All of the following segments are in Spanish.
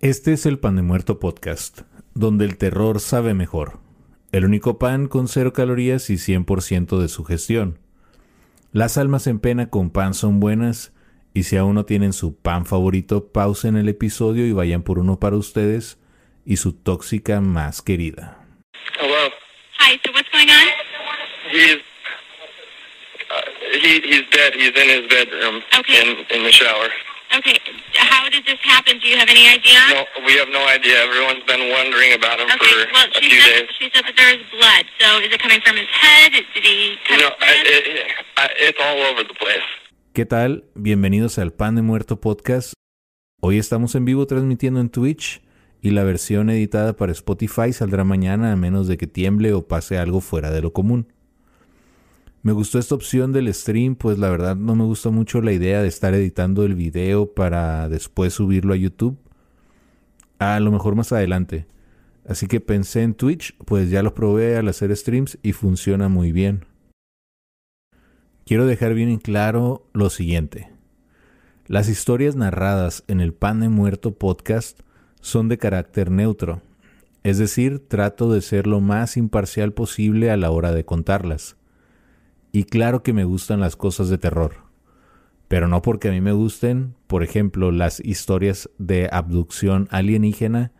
Este es el Pan de Muerto Podcast, donde el terror sabe mejor. El único pan con cero calorías y 100% de su gestión. Las almas en pena con pan son buenas, y si aún no tienen su pan favorito, pausen el episodio y vayan por uno para ustedes y su tóxica más querida. Hello. Hi, so what's going on? He's uh, he he's dead. He's in his bedroom Okay. in in the shower. Okay, how did this happen? Do you have any idea? No, we have no idea. Everyone's been wondering about him Okay, for well, a few said, days. she said that there is blood. So is it coming from his head? Did he cut No, his I, it, I, it's all over the place. ¿Qué tal? Bienvenidos al Pan de Muerto Podcast. Hoy estamos en vivo transmitiendo en Twitch y la versión editada para Spotify saldrá mañana a menos de que tiemble o pase algo fuera de lo común. Me gustó esta opción del stream, pues la verdad no me gusta mucho la idea de estar editando el video para después subirlo a YouTube. A lo mejor más adelante. Así que pensé en Twitch, pues ya lo probé al hacer streams y funciona muy bien. Quiero dejar bien en claro lo siguiente. Las historias narradas en el Pan de Muerto podcast son de carácter neutro, es decir, trato de ser lo más imparcial posible a la hora de contarlas. Y claro que me gustan las cosas de terror, pero no porque a mí me gusten, por ejemplo, las historias de abducción alienígena,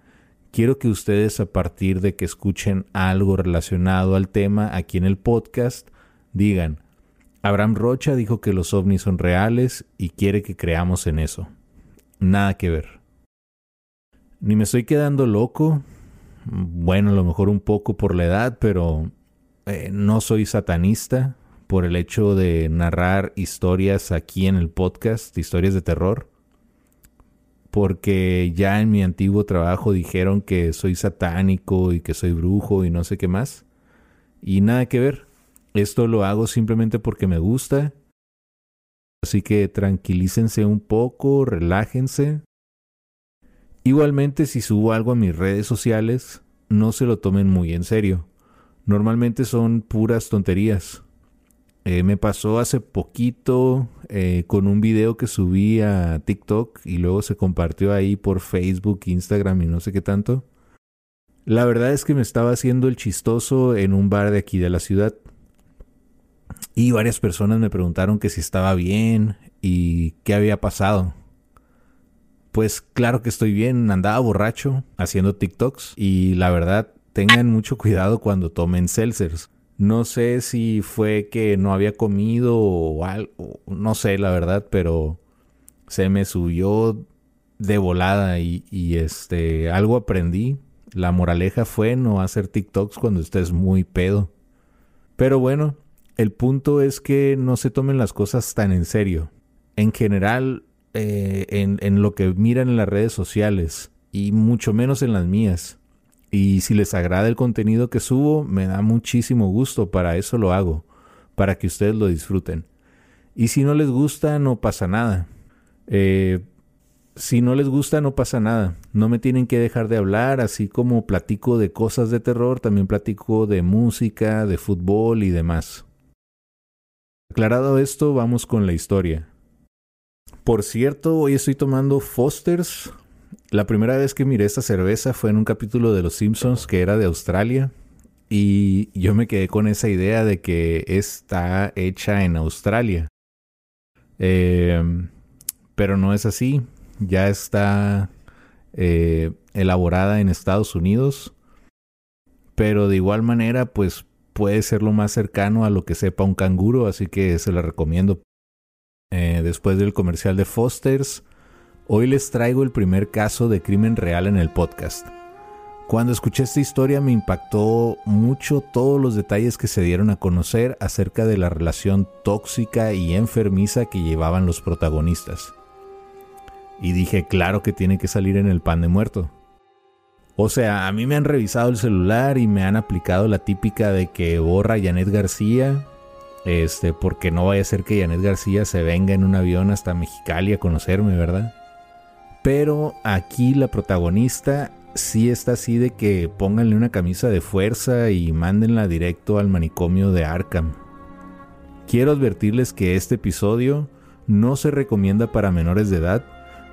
quiero que ustedes a partir de que escuchen algo relacionado al tema aquí en el podcast, digan, Abraham Rocha dijo que los ovnis son reales y quiere que creamos en eso. Nada que ver. Ni me estoy quedando loco. Bueno, a lo mejor un poco por la edad, pero eh, no soy satanista por el hecho de narrar historias aquí en el podcast, historias de terror. Porque ya en mi antiguo trabajo dijeron que soy satánico y que soy brujo y no sé qué más. Y nada que ver. Esto lo hago simplemente porque me gusta. Así que tranquilícense un poco, relájense. Igualmente, si subo algo a mis redes sociales, no se lo tomen muy en serio. Normalmente son puras tonterías. Eh, me pasó hace poquito eh, con un video que subí a TikTok y luego se compartió ahí por Facebook, Instagram y no sé qué tanto. La verdad es que me estaba haciendo el chistoso en un bar de aquí de la ciudad. Y varias personas me preguntaron que si estaba bien y qué había pasado. Pues claro que estoy bien, andaba borracho haciendo TikToks y la verdad tengan mucho cuidado cuando tomen seltzers. No sé si fue que no había comido o algo, no sé la verdad, pero se me subió de volada y, y este algo aprendí. La moraleja fue no hacer TikToks cuando estés muy pedo. Pero bueno, el punto es que no se tomen las cosas tan en serio. En general, eh, en, lo que miran en las redes sociales y mucho menos en las mías. Y si les agrada el contenido que subo, me da muchísimo gusto, para eso lo hago, para que ustedes lo disfruten. Y si no les gusta, no pasa nada. Eh, si no les gusta, no pasa nada. No me tienen que dejar de hablar, así como platico de cosas de terror, también platico de música, de fútbol y demás. Aclarado esto, vamos con la historia. Por cierto, hoy estoy tomando Foster's. La primera vez que miré esta cerveza fue en un capítulo de Los Simpsons que era de Australia. Y yo me quedé con esa idea de que está hecha en Australia. Eh, pero no es así. Ya está eh, elaborada en Estados Unidos. Pero de igual manera, pues puede ser lo más cercano a lo que sepa un canguro, así que se la recomiendo. Eh, después del comercial de Foster's, hoy les traigo el primer caso de crimen real en el podcast. Cuando escuché esta historia me impactó mucho todos los detalles que se dieron a conocer acerca de la relación tóxica y enfermiza que llevaban los protagonistas. Y dije, claro que tiene que salir en el pan de muerto. O sea, a mí me han revisado el celular y me han aplicado la típica de que borra a Janet García Este, porque no vaya a ser que Janet García se venga en un avión hasta Mexicali a conocerme, ¿verdad? Pero aquí la protagonista sí está así de que pónganle una camisa de fuerza y mándenla directo al manicomio de Arkham. Quiero advertirles que este episodio no se recomienda para menores de edad,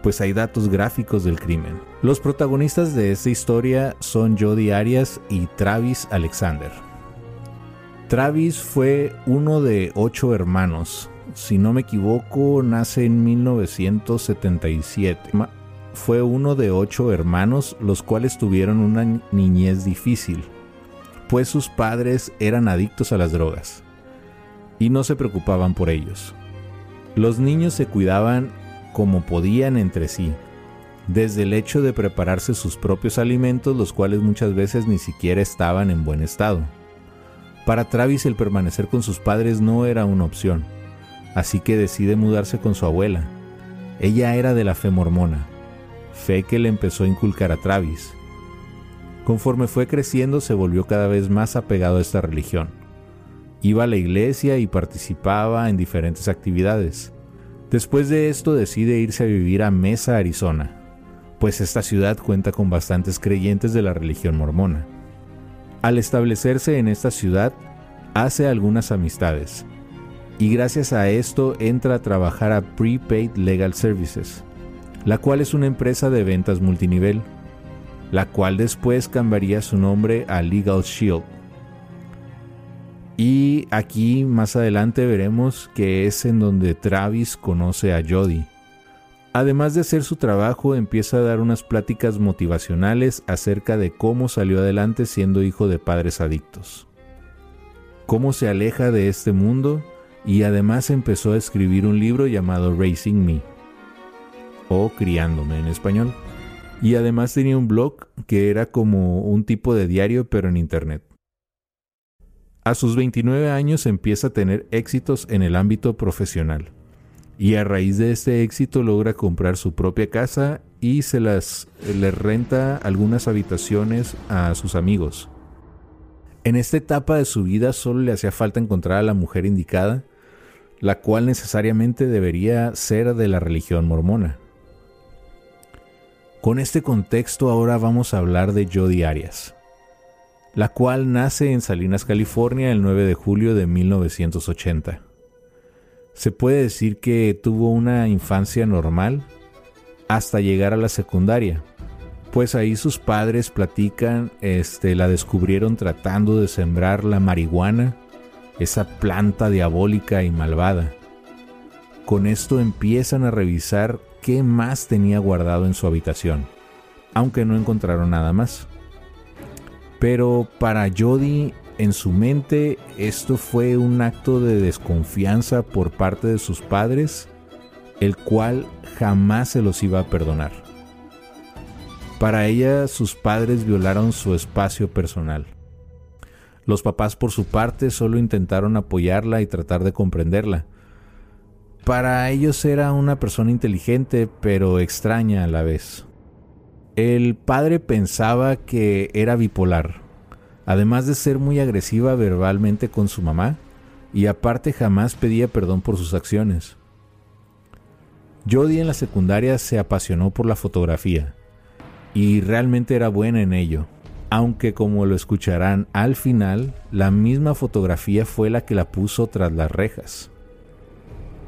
pues hay datos gráficos del crimen. Los protagonistas de esta historia son Jody Arias y Travis Alexander. Travis fue uno de ocho hermanos. Si no me equivoco, nace en 1977 fue uno de ocho hermanos los cuales tuvieron una niñez difícil, pues sus padres eran adictos a las drogas y no se preocupaban por ellos. Los niños se cuidaban como podían entre sí, desde el hecho de prepararse sus propios alimentos, los cuales muchas veces ni siquiera estaban en buen estado. Para Travis el permanecer con sus padres no era una opción, así que decide mudarse con su abuela. Ella era de la fe mormona, fe que le empezó a inculcar a Travis. Conforme fue creciendo se volvió cada vez más apegado a esta religión. Iba a la iglesia y participaba en diferentes actividades. Después de esto decide irse a vivir a Mesa, Arizona, pues esta ciudad cuenta con bastantes creyentes de la religión mormona. Al establecerse en esta ciudad, hace algunas amistades, y gracias a esto entra a trabajar a Prepaid Legal Services, la cual es una empresa de ventas multinivel, la cual después cambiaría su nombre a Legal Shield. Y aquí más adelante veremos que es en donde Travis conoce a Jody. Además de hacer su trabajo, empieza a dar unas pláticas motivacionales acerca de cómo salió adelante siendo hijo de padres adictos. Cómo se aleja de este mundo y además empezó a escribir un libro llamado Racing Me o Criándome en español. Y además tenía un blog que era como un tipo de diario pero en internet. A sus 29 años empieza a tener éxitos en el ámbito profesional. Y a raíz de este éxito logra comprar su propia casa y se las le renta algunas habitaciones a sus amigos. En esta etapa de su vida solo le hacía falta encontrar a la mujer indicada, la cual necesariamente debería ser de la religión mormona. Con este contexto ahora vamos a hablar de Jodi Arias, la cual nace en Salinas, California el 9 de julio de 1980. Se puede decir que tuvo una infancia normal hasta llegar a la secundaria, pues ahí sus padres platican, este, la descubrieron tratando de sembrar la marihuana, esa planta diabólica y malvada. Con esto empiezan a revisar qué más tenía guardado en su habitación, aunque no encontraron nada más. Pero para Jody, en su mente, esto fue un acto de desconfianza por parte de sus padres, el cual jamás se los iba a perdonar. Para ella, sus padres violaron su espacio personal. Los papás por su parte solo intentaron apoyarla y tratar de comprenderla, para ellos era una persona inteligente pero extraña a la vez. El padre pensaba que era bipolar, además de ser muy agresiva verbalmente con su mamá, y aparte jamás pedía perdón por sus acciones. Jodie en la secundaria se apasionó por la fotografía, y realmente era buena en ello, aunque como lo escucharán al final, la misma fotografía fue la que la puso tras las rejas.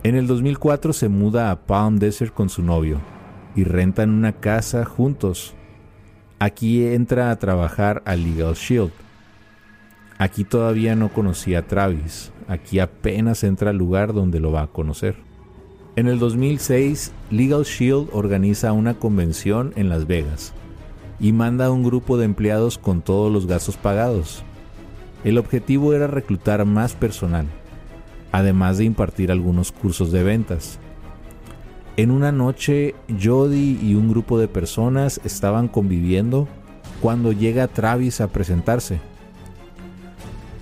En el 2004 se muda a Palm Desert con su novio y rentan una casa juntos. Aquí entra a trabajar a Legal Shield. Aquí todavía no conocía a Travis, aquí apenas entra al lugar donde lo va a conocer. En el 2006, Legal Shield organiza una convención en Las Vegas y manda a un grupo de empleados con todos los gastos pagados. El objetivo era reclutar más personal además de impartir algunos cursos de ventas. En una noche, Jody y un grupo de personas estaban conviviendo cuando llega Travis a presentarse.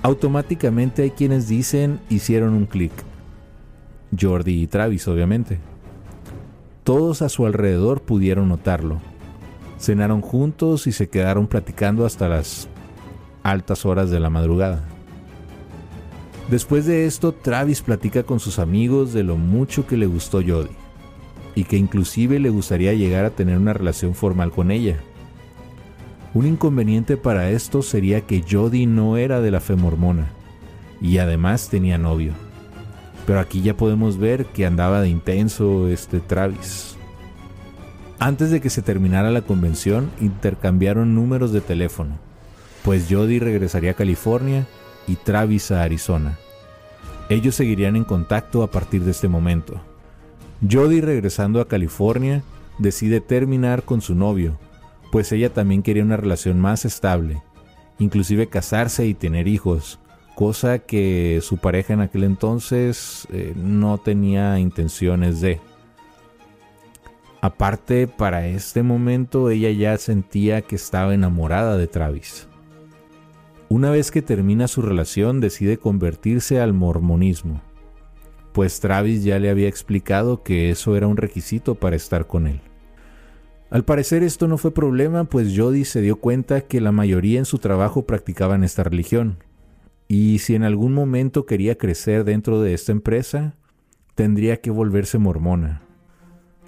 Automáticamente hay quienes dicen hicieron un clic. Jordi y Travis, obviamente. Todos a su alrededor pudieron notarlo. Cenaron juntos y se quedaron platicando hasta las altas horas de la madrugada. Después de esto, Travis platica con sus amigos de lo mucho que le gustó Jody y que inclusive le gustaría llegar a tener una relación formal con ella. Un inconveniente para esto sería que Jody no era de la fe mormona y además tenía novio. Pero aquí ya podemos ver que andaba de intenso este Travis. Antes de que se terminara la convención, intercambiaron números de teléfono, pues Jody regresaría a California y Travis a Arizona. Ellos seguirían en contacto a partir de este momento. Jody regresando a California decide terminar con su novio, pues ella también quería una relación más estable, inclusive casarse y tener hijos, cosa que su pareja en aquel entonces eh, no tenía intenciones de. Aparte, para este momento ella ya sentía que estaba enamorada de Travis. Una vez que termina su relación decide convertirse al mormonismo, pues Travis ya le había explicado que eso era un requisito para estar con él. Al parecer esto no fue problema, pues Jody se dio cuenta que la mayoría en su trabajo practicaban esta religión, y si en algún momento quería crecer dentro de esta empresa, tendría que volverse mormona.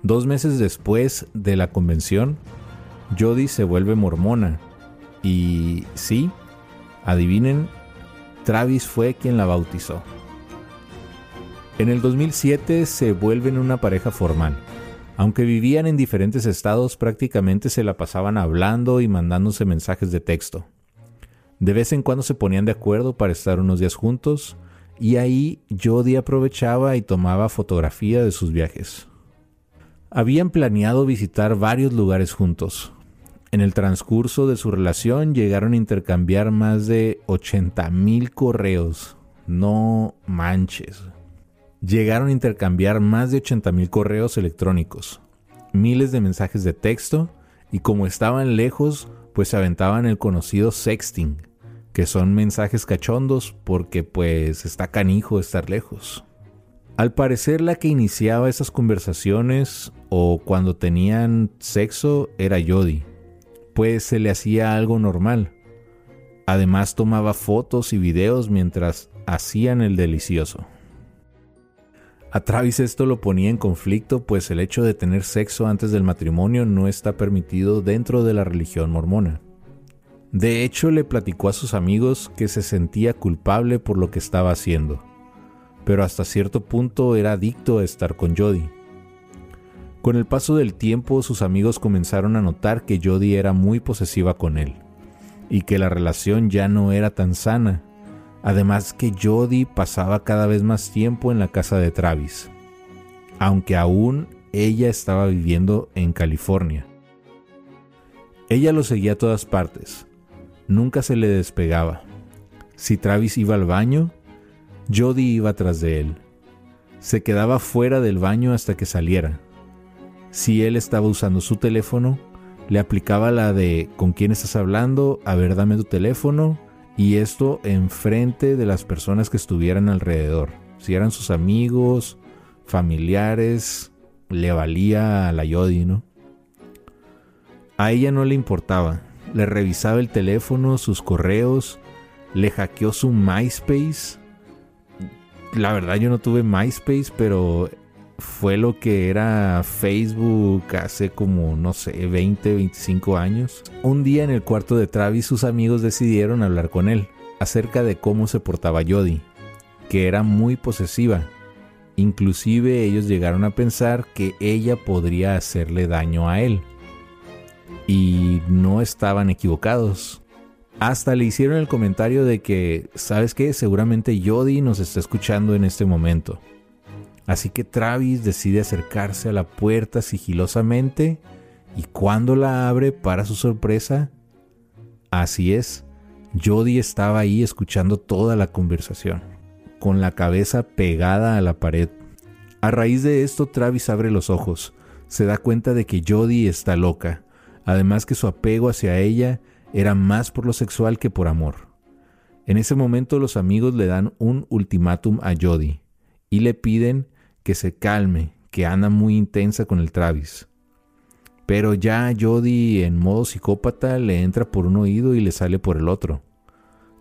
Dos meses después de la convención, Jody se vuelve mormona, y sí, Adivinen, Travis fue quien la bautizó. En el 2007 se vuelven una pareja formal. Aunque vivían en diferentes estados, prácticamente se la pasaban hablando y mandándose mensajes de texto. De vez en cuando se ponían de acuerdo para estar unos días juntos, y ahí Jody aprovechaba y tomaba fotografía de sus viajes. Habían planeado visitar varios lugares juntos, en el transcurso de su relación llegaron a intercambiar más de 80 mil correos. No manches. Llegaron a intercambiar más de 80 mil correos electrónicos, miles de mensajes de texto y como estaban lejos, pues se aventaban el conocido sexting, que son mensajes cachondos porque pues está canijo estar lejos. Al parecer la que iniciaba esas conversaciones o cuando tenían sexo era Jody pues se le hacía algo normal. Además tomaba fotos y videos mientras hacían el delicioso. A Travis esto lo ponía en conflicto, pues el hecho de tener sexo antes del matrimonio no está permitido dentro de la religión mormona. De hecho, le platicó a sus amigos que se sentía culpable por lo que estaba haciendo, pero hasta cierto punto era adicto a estar con Jody. Con el paso del tiempo sus amigos comenzaron a notar que Jody era muy posesiva con él y que la relación ya no era tan sana. Además que Jody pasaba cada vez más tiempo en la casa de Travis, aunque aún ella estaba viviendo en California. Ella lo seguía a todas partes, nunca se le despegaba. Si Travis iba al baño, Jody iba tras de él. Se quedaba fuera del baño hasta que saliera si él estaba usando su teléfono, le aplicaba la de con quién estás hablando, a ver, dame tu teléfono, y esto enfrente de las personas que estuvieran alrededor. Si eran sus amigos, familiares, le valía a la Yodi, ¿no? A ella no le importaba. Le revisaba el teléfono, sus correos, le hackeó su MySpace. La verdad yo no tuve MySpace, pero fue lo que era Facebook hace como, no sé, 20, 25 años. Un día en el cuarto de Travis sus amigos decidieron hablar con él acerca de cómo se portaba Jody, que era muy posesiva. Inclusive ellos llegaron a pensar que ella podría hacerle daño a él. Y no estaban equivocados. Hasta le hicieron el comentario de que, ¿sabes qué? Seguramente Jody nos está escuchando en este momento. Así que Travis decide acercarse a la puerta sigilosamente y cuando la abre, para su sorpresa, así es, Jody estaba ahí escuchando toda la conversación, con la cabeza pegada a la pared. A raíz de esto, Travis abre los ojos, se da cuenta de que Jody está loca, además que su apego hacia ella era más por lo sexual que por amor. En ese momento los amigos le dan un ultimátum a Jody y le piden que se calme, que anda muy intensa con el Travis. Pero ya Jody en modo psicópata le entra por un oído y le sale por el otro.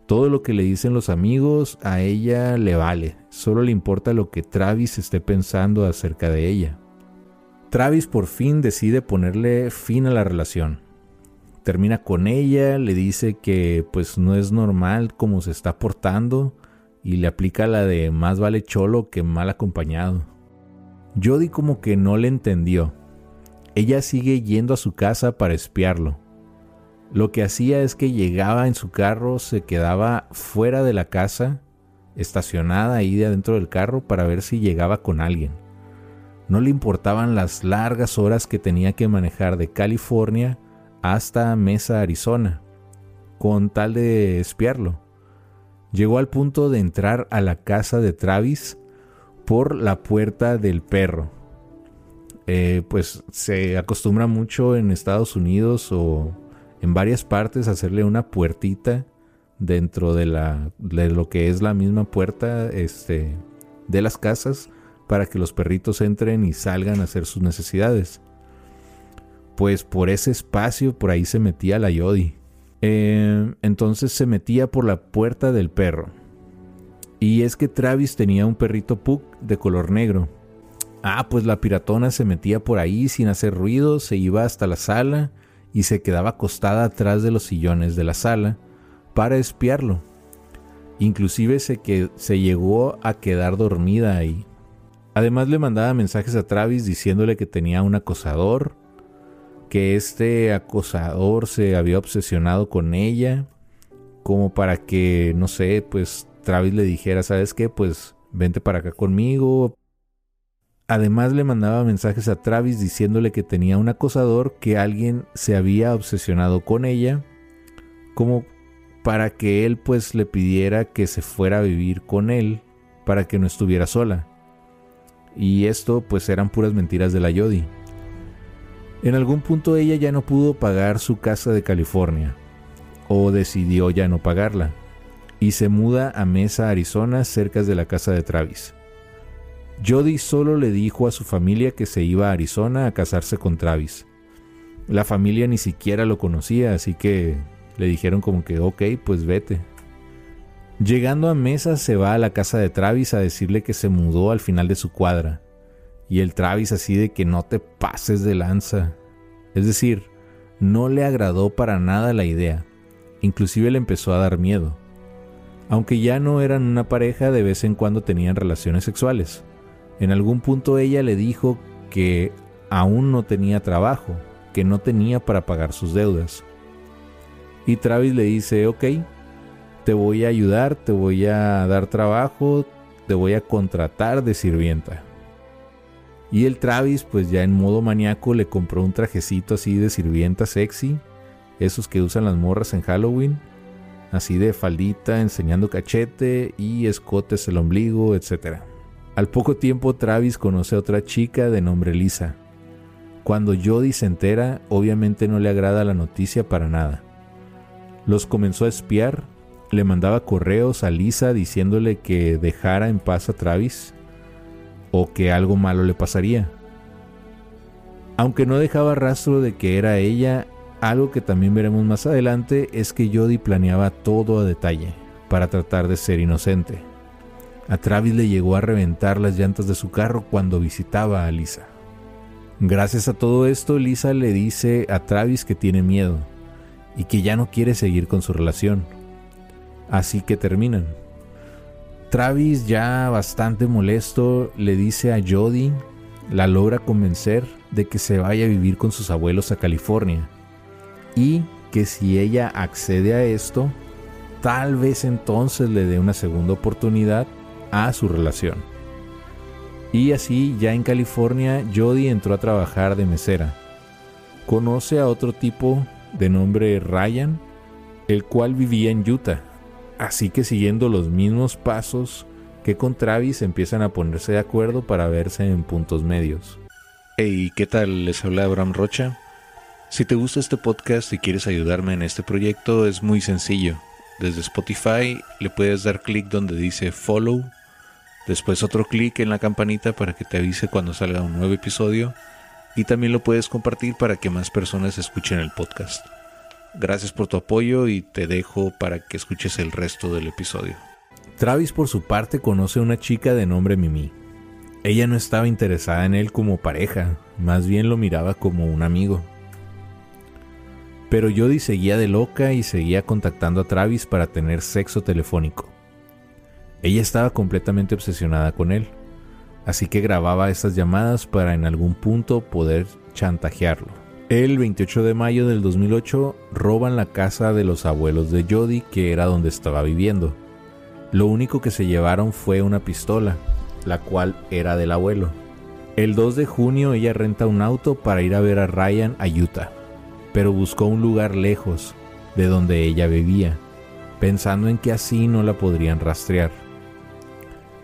Todo lo que le dicen los amigos a ella le vale, solo le importa lo que Travis esté pensando acerca de ella. Travis por fin decide ponerle fin a la relación. Termina con ella, le dice que pues no es normal como se está portando y le aplica la de más vale cholo que mal acompañado. Jody como que no le entendió. Ella sigue yendo a su casa para espiarlo. Lo que hacía es que llegaba en su carro, se quedaba fuera de la casa, estacionada ahí de adentro del carro para ver si llegaba con alguien. No le importaban las largas horas que tenía que manejar de California hasta Mesa, Arizona, con tal de espiarlo llegó al punto de entrar a la casa de Travis por la puerta del perro. Eh, pues se acostumbra mucho en Estados Unidos o en varias partes hacerle una puertita dentro de, la, de lo que es la misma puerta este, de las casas para que los perritos entren y salgan a hacer sus necesidades. Pues por ese espacio por ahí se metía la Yodi. Eh, entonces se metía por la puerta del perro. Y es que Travis tenía un perrito Pug de color negro. Ah, pues la piratona se metía por ahí sin hacer ruido, se iba hasta la sala y se quedaba acostada atrás de los sillones de la sala para espiarlo. Inclusive se, que, se llegó a quedar dormida ahí. Además le mandaba mensajes a Travis diciéndole que tenía un acosador, que este acosador se había obsesionado con ella, como para que, no sé, pues Travis le dijera, ¿sabes qué? Pues vente para acá conmigo. Además le mandaba mensajes a Travis diciéndole que tenía un acosador, que alguien se había obsesionado con ella, como para que él pues le pidiera que se fuera a vivir con él, para que no estuviera sola. Y esto pues eran puras mentiras de la Yodi. En algún punto ella ya no pudo pagar su casa de California, o decidió ya no pagarla, y se muda a Mesa, Arizona, cerca de la casa de Travis. Jody solo le dijo a su familia que se iba a Arizona a casarse con Travis. La familia ni siquiera lo conocía, así que le dijeron como que ok, pues vete. Llegando a Mesa se va a la casa de Travis a decirle que se mudó al final de su cuadra y el Travis así de que no te pases de lanza. Es decir, no le agradó para nada la idea. Inclusive le empezó a dar miedo. Aunque ya no eran una pareja, de vez en cuando tenían relaciones sexuales. En algún punto ella le dijo que aún no tenía trabajo, que no tenía para pagar sus deudas. Y Travis le dice, ok, te voy a ayudar, te voy a dar trabajo, te voy a contratar de sirvienta. Y el Travis, pues ya en modo maníaco, le compró un trajecito así de sirvienta sexy, esos que usan las morras en Halloween, así de faldita, enseñando cachete y escotes el ombligo, etc. Al poco tiempo Travis conoce a otra chica de nombre Lisa. Cuando Jody se entera, obviamente no le agrada la noticia para nada. Los comenzó a espiar, le mandaba correos a Lisa diciéndole que dejara en paz a Travis o que algo malo le pasaría. Aunque no dejaba rastro de que era ella, algo que también veremos más adelante es que Jody planeaba todo a detalle para tratar de ser inocente. A Travis le llegó a reventar las llantas de su carro cuando visitaba a Lisa. Gracias a todo esto, Lisa le dice a Travis que tiene miedo y que ya no quiere seguir con su relación. Así que terminan. Travis, ya bastante molesto, le dice a Jody, la logra convencer de que se vaya a vivir con sus abuelos a California y que si ella accede a esto, tal vez entonces le dé una segunda oportunidad a su relación. Y así, ya en California, Jody entró a trabajar de mesera. Conoce a otro tipo de nombre Ryan, el cual vivía en Utah Así que siguiendo los mismos pasos que con Travis empiezan a ponerse de acuerdo para verse en puntos medios. Hey, ¿qué tal? Les habla Abraham Rocha. Si te gusta este podcast y quieres ayudarme en este proyecto es muy sencillo. Desde Spotify le puedes dar clic donde dice follow, después otro clic en la campanita para que te avise cuando salga un nuevo episodio y también lo puedes compartir para que más personas escuchen el podcast. Gracias por tu apoyo y te dejo para que escuches el resto del episodio. Travis por su parte conoce a una chica de nombre Mimi. Ella no estaba interesada en él como pareja, más bien lo miraba como un amigo. Pero Jody seguía de loca y seguía contactando a Travis para tener sexo telefónico. Ella estaba completamente obsesionada con él, así que grababa estas llamadas para en algún punto poder chantajearlo. El 28 de mayo del 2008 roban la casa de los abuelos de Jody, que era donde estaba viviendo. Lo único que se llevaron fue una pistola, la cual era del abuelo. El 2 de junio ella renta un auto para ir a ver a Ryan a Utah, pero buscó un lugar lejos de donde ella vivía, pensando en que así no la podrían rastrear.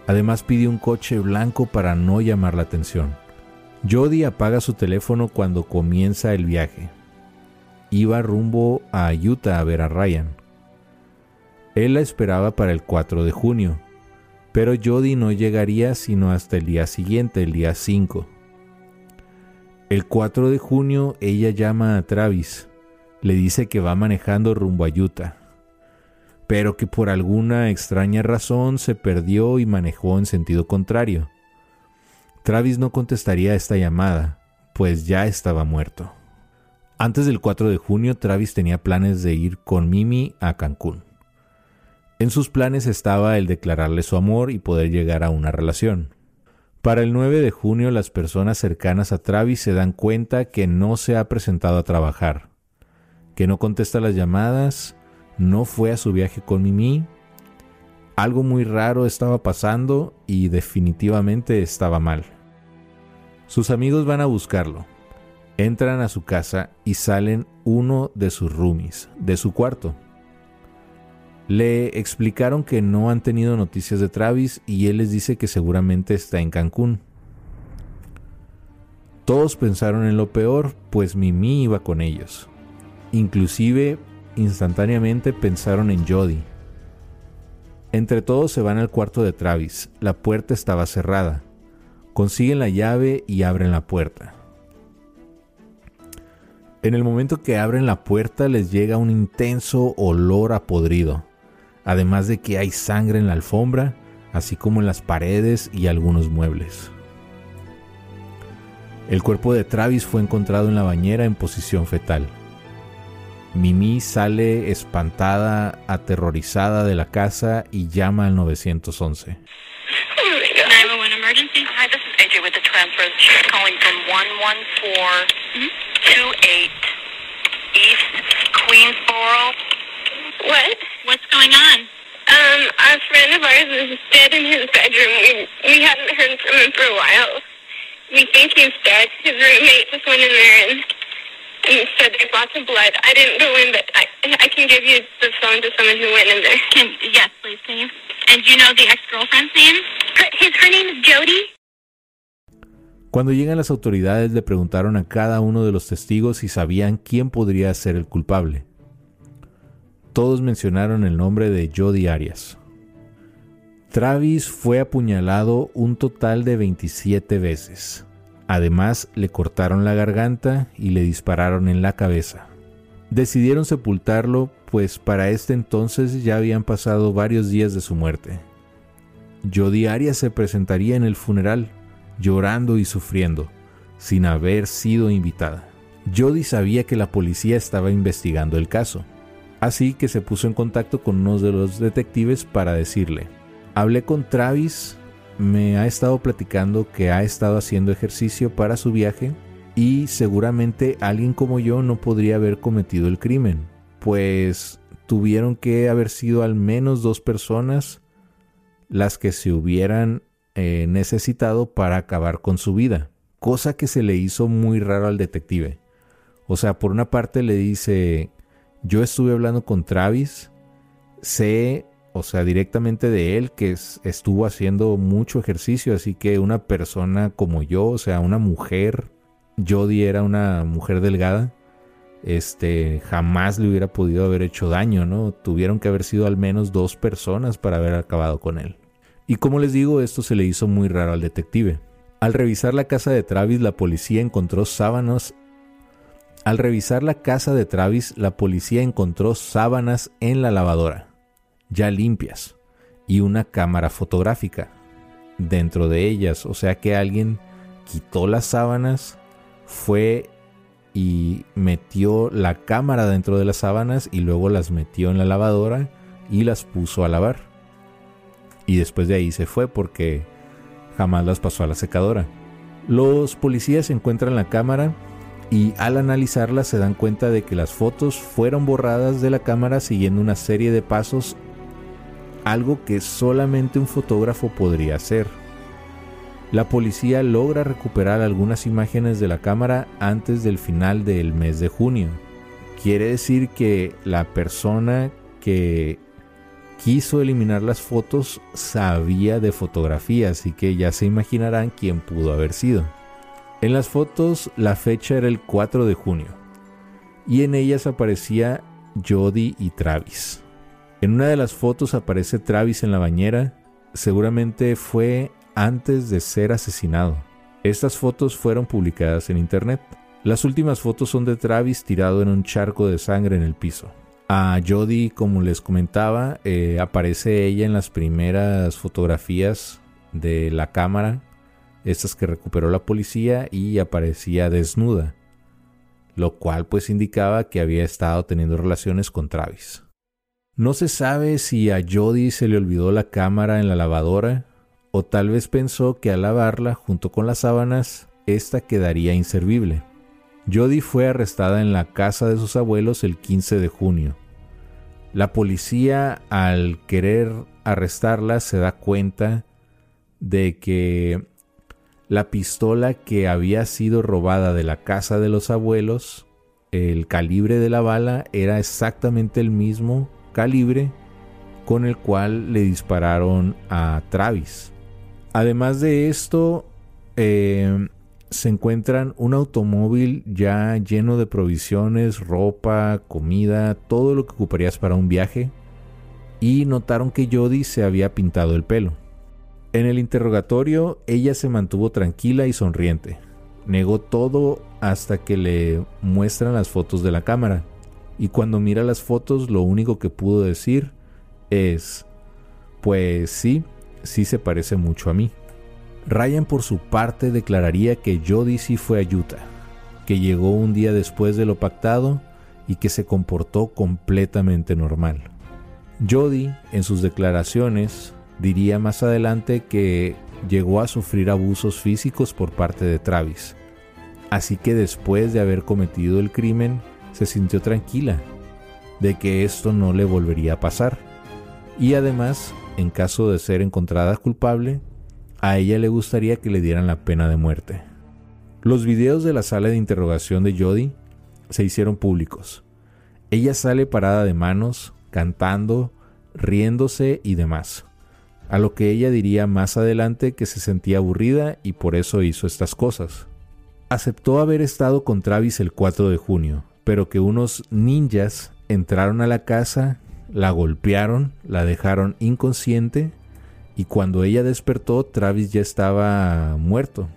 Además pidió un coche blanco para no llamar la atención. Jody apaga su teléfono cuando comienza el viaje. Iba rumbo a Utah a ver a Ryan. Él la esperaba para el 4 de junio, pero Jody no llegaría sino hasta el día siguiente, el día 5. El 4 de junio ella llama a Travis, le dice que va manejando rumbo a Utah, pero que por alguna extraña razón se perdió y manejó en sentido contrario. Travis no contestaría esta llamada, pues ya estaba muerto. Antes del 4 de junio, Travis tenía planes de ir con Mimi a Cancún. En sus planes estaba el declararle su amor y poder llegar a una relación. Para el 9 de junio las personas cercanas a Travis se dan cuenta que no se ha presentado a trabajar, que no contesta las llamadas, no fue a su viaje con Mimi, algo muy raro estaba pasando y definitivamente estaba mal. Sus amigos van a buscarlo. Entran a su casa y salen uno de sus roomies, de su cuarto. Le explicaron que no han tenido noticias de Travis y él les dice que seguramente está en Cancún. Todos pensaron en lo peor, pues Mimi iba con ellos. Inclusive, instantáneamente pensaron en Jody. Entre todos se van al cuarto de Travis. La puerta estaba cerrada. Consiguen la llave y abren la puerta. En el momento que abren la puerta les llega un intenso olor a podrido, además de que hay sangre en la alfombra, así como en las paredes y algunos muebles. El cuerpo de Travis fue encontrado en la bañera en posición fetal. Mimi sale espantada, aterrorizada de la casa y llama al 911. emergency? Hi, this is AJ with the transfer. She's calling from 11428 East Queensboro. What? What's going on? Um, a friend of ours is dead in his bedroom. We, we haven't heard from him for a while. We think he's dead. His roommate just went in there and, and said there's lots of blood. I didn't go in, but I, I can give you the phone to someone who went in there. Can, yes, please, can you? And do you know the ex-girlfriend's name? Her, his, her name is Jody. Cuando llegan las autoridades le preguntaron a cada uno de los testigos si sabían quién podría ser el culpable. Todos mencionaron el nombre de Jody Arias. Travis fue apuñalado un total de 27 veces. Además, le cortaron la garganta y le dispararon en la cabeza. Decidieron sepultarlo, pues para este entonces ya habían pasado varios días de su muerte. Jody Arias se presentaría en el funeral, llorando y sufriendo, sin haber sido invitada. Jody sabía que la policía estaba investigando el caso, así que se puso en contacto con uno de los detectives para decirle, hablé con Travis, me ha estado platicando que ha estado haciendo ejercicio para su viaje y seguramente alguien como yo no podría haber cometido el crimen, pues tuvieron que haber sido al menos dos personas las que se hubieran eh, necesitado para acabar con su vida, cosa que se le hizo muy raro al detective. O sea, por una parte le dice, yo estuve hablando con Travis, sé, o sea, directamente de él que estuvo haciendo mucho ejercicio, así que una persona como yo, o sea, una mujer, Jody era una mujer delgada, este, jamás le hubiera podido haber hecho daño, ¿no? Tuvieron que haber sido al menos dos personas para haber acabado con él. Y como les digo, esto se le hizo muy raro al detective. Al revisar la casa de Travis, la policía encontró sábanas, Al revisar la casa de Travis, la policía encontró sábanas en la lavadora, ya limpias, y una cámara fotográfica dentro de ellas. O sea que alguien quitó las sábanas, fue y metió la cámara dentro de las sábanas y luego las metió en la lavadora y las puso a lavar. Y después de ahí se fue porque jamás las pasó a la secadora. Los policías encuentran la cámara y al analizarla se dan cuenta de que las fotos fueron borradas de la cámara siguiendo una serie de pasos, algo que solamente un fotógrafo podría hacer. La policía logra recuperar algunas imágenes de la cámara antes del final del mes de junio. Quiere decir que la persona que quiso eliminar las fotos sabía de fotografía, así que ya se imaginarán quién pudo haber sido. En las fotos la fecha era el 4 de junio y en ellas aparecía Jody y Travis. En una de las fotos aparece Travis en la bañera, seguramente fue antes de ser asesinado. Estas fotos fueron publicadas en internet. Las últimas fotos son de Travis tirado en un charco de sangre en el piso. A Jody, como les comentaba, eh, aparece ella en las primeras fotografías de la cámara estas que recuperó la policía y aparecía desnuda, lo cual pues indicaba que había estado teniendo relaciones con Travis. No se sabe si a Jody se le olvidó la cámara en la lavadora o tal vez pensó que al lavarla junto con las sábanas, esta quedaría inservible. Jody fue arrestada en la casa de sus abuelos el 15 de junio. La policía, al querer arrestarla, se da cuenta de que la pistola que había sido robada de la casa de los abuelos, el calibre de la bala era exactamente el mismo calibre con el cual le dispararon a Travis. Además de esto, eh, se encuentran un automóvil ya lleno de provisiones, ropa, comida, todo lo que ocuparías para un viaje. Y notaron que Jody se había pintado el pelo. En el interrogatorio, ella se mantuvo tranquila y sonriente. Negó todo hasta que le muestran las fotos de la cámara. Y cuando mira las fotos, lo único que pudo decir es, pues sí, sí se parece mucho a mí. Ryan por su parte declararía que Jody sí fue a Utah, que llegó un día después de lo pactado y que se comportó completamente normal. Jody, en sus declaraciones, Diría más adelante que llegó a sufrir abusos físicos por parte de Travis. Así que después de haber cometido el crimen, se sintió tranquila de que esto no le volvería a pasar. Y además, en caso de ser encontrada culpable, a ella le gustaría que le dieran la pena de muerte. Los videos de la sala de interrogación de Jody se hicieron públicos. Ella sale parada de manos, cantando, riéndose y demás a lo que ella diría más adelante que se sentía aburrida y por eso hizo estas cosas. Aceptó haber estado con Travis el 4 de junio, pero que unos ninjas entraron a la casa, la golpearon, la dejaron inconsciente y cuando ella despertó Travis ya estaba muerto.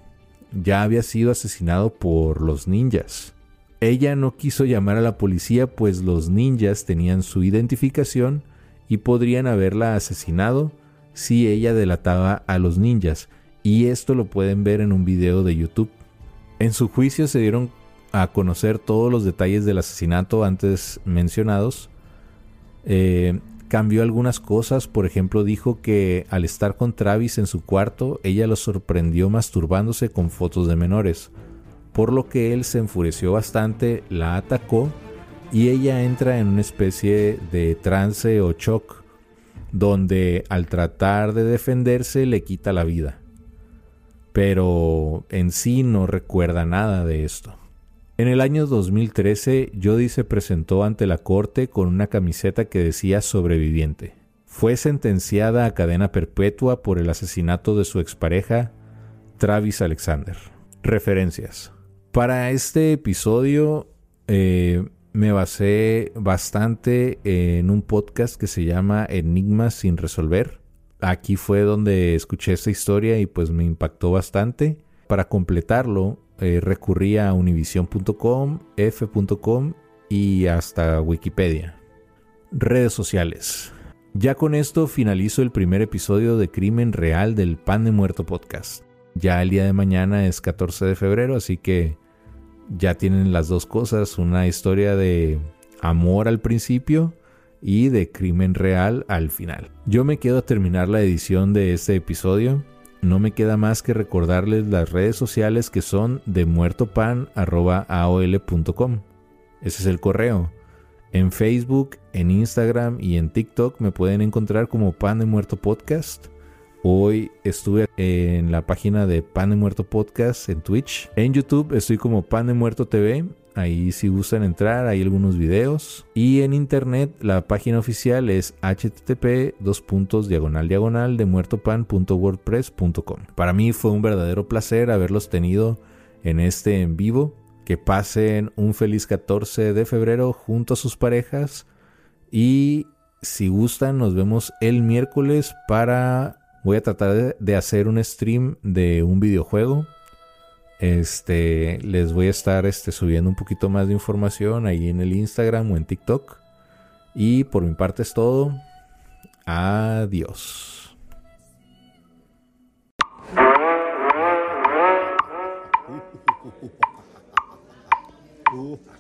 Ya había sido asesinado por los ninjas. Ella no quiso llamar a la policía pues los ninjas tenían su identificación y podrían haberla asesinado si ella delataba a los ninjas, y esto lo pueden ver en un video de YouTube. En su juicio se dieron a conocer todos los detalles del asesinato antes mencionados. Eh, cambió algunas cosas, por ejemplo dijo que al estar con Travis en su cuarto, ella lo sorprendió masturbándose con fotos de menores, por lo que él se enfureció bastante, la atacó y ella entra en una especie de trance o shock donde al tratar de defenderse le quita la vida. Pero en sí no recuerda nada de esto. En el año 2013, Jody se presentó ante la corte con una camiseta que decía sobreviviente. Fue sentenciada a cadena perpetua por el asesinato de su expareja, Travis Alexander. Referencias. Para este episodio eh, me basé bastante en un podcast que se llama Enigmas sin resolver. Aquí fue donde escuché esta historia y pues me impactó bastante. Para completarlo, eh, recurría a univision.com, f.com y hasta Wikipedia. Redes sociales. Ya con esto finalizo el primer episodio de Crimen Real del Pan de Muerto podcast. Ya el día de mañana es 14 de febrero, así que ya tienen las dos cosas, una historia de amor al principio y de crimen real al final. Yo me quedo a terminar la edición de este episodio. No me queda más que recordarles las redes sociales que son de muertopan.aol.com. Ese es el correo. En Facebook, en Instagram y en TikTok me pueden encontrar como Pan de Muerto Podcast. Hoy estuve en la página de Pan de Muerto Podcast en Twitch. En YouTube estoy como Pan de Muerto TV. Ahí si gustan entrar, hay algunos videos. Y en internet la página oficial es http diagonal diagonal de muertopan.wordpress.com. Para mí fue un verdadero placer haberlos tenido en este en vivo. Que pasen un feliz 14 de febrero junto a sus parejas. Y si gustan, nos vemos el miércoles para Voy a tratar de, hacer un stream de un videojuego. Este, les voy a estar este, subiendo un poquito más de información ahí en el Instagram o en TikTok. Y por mi parte es todo. Adiós.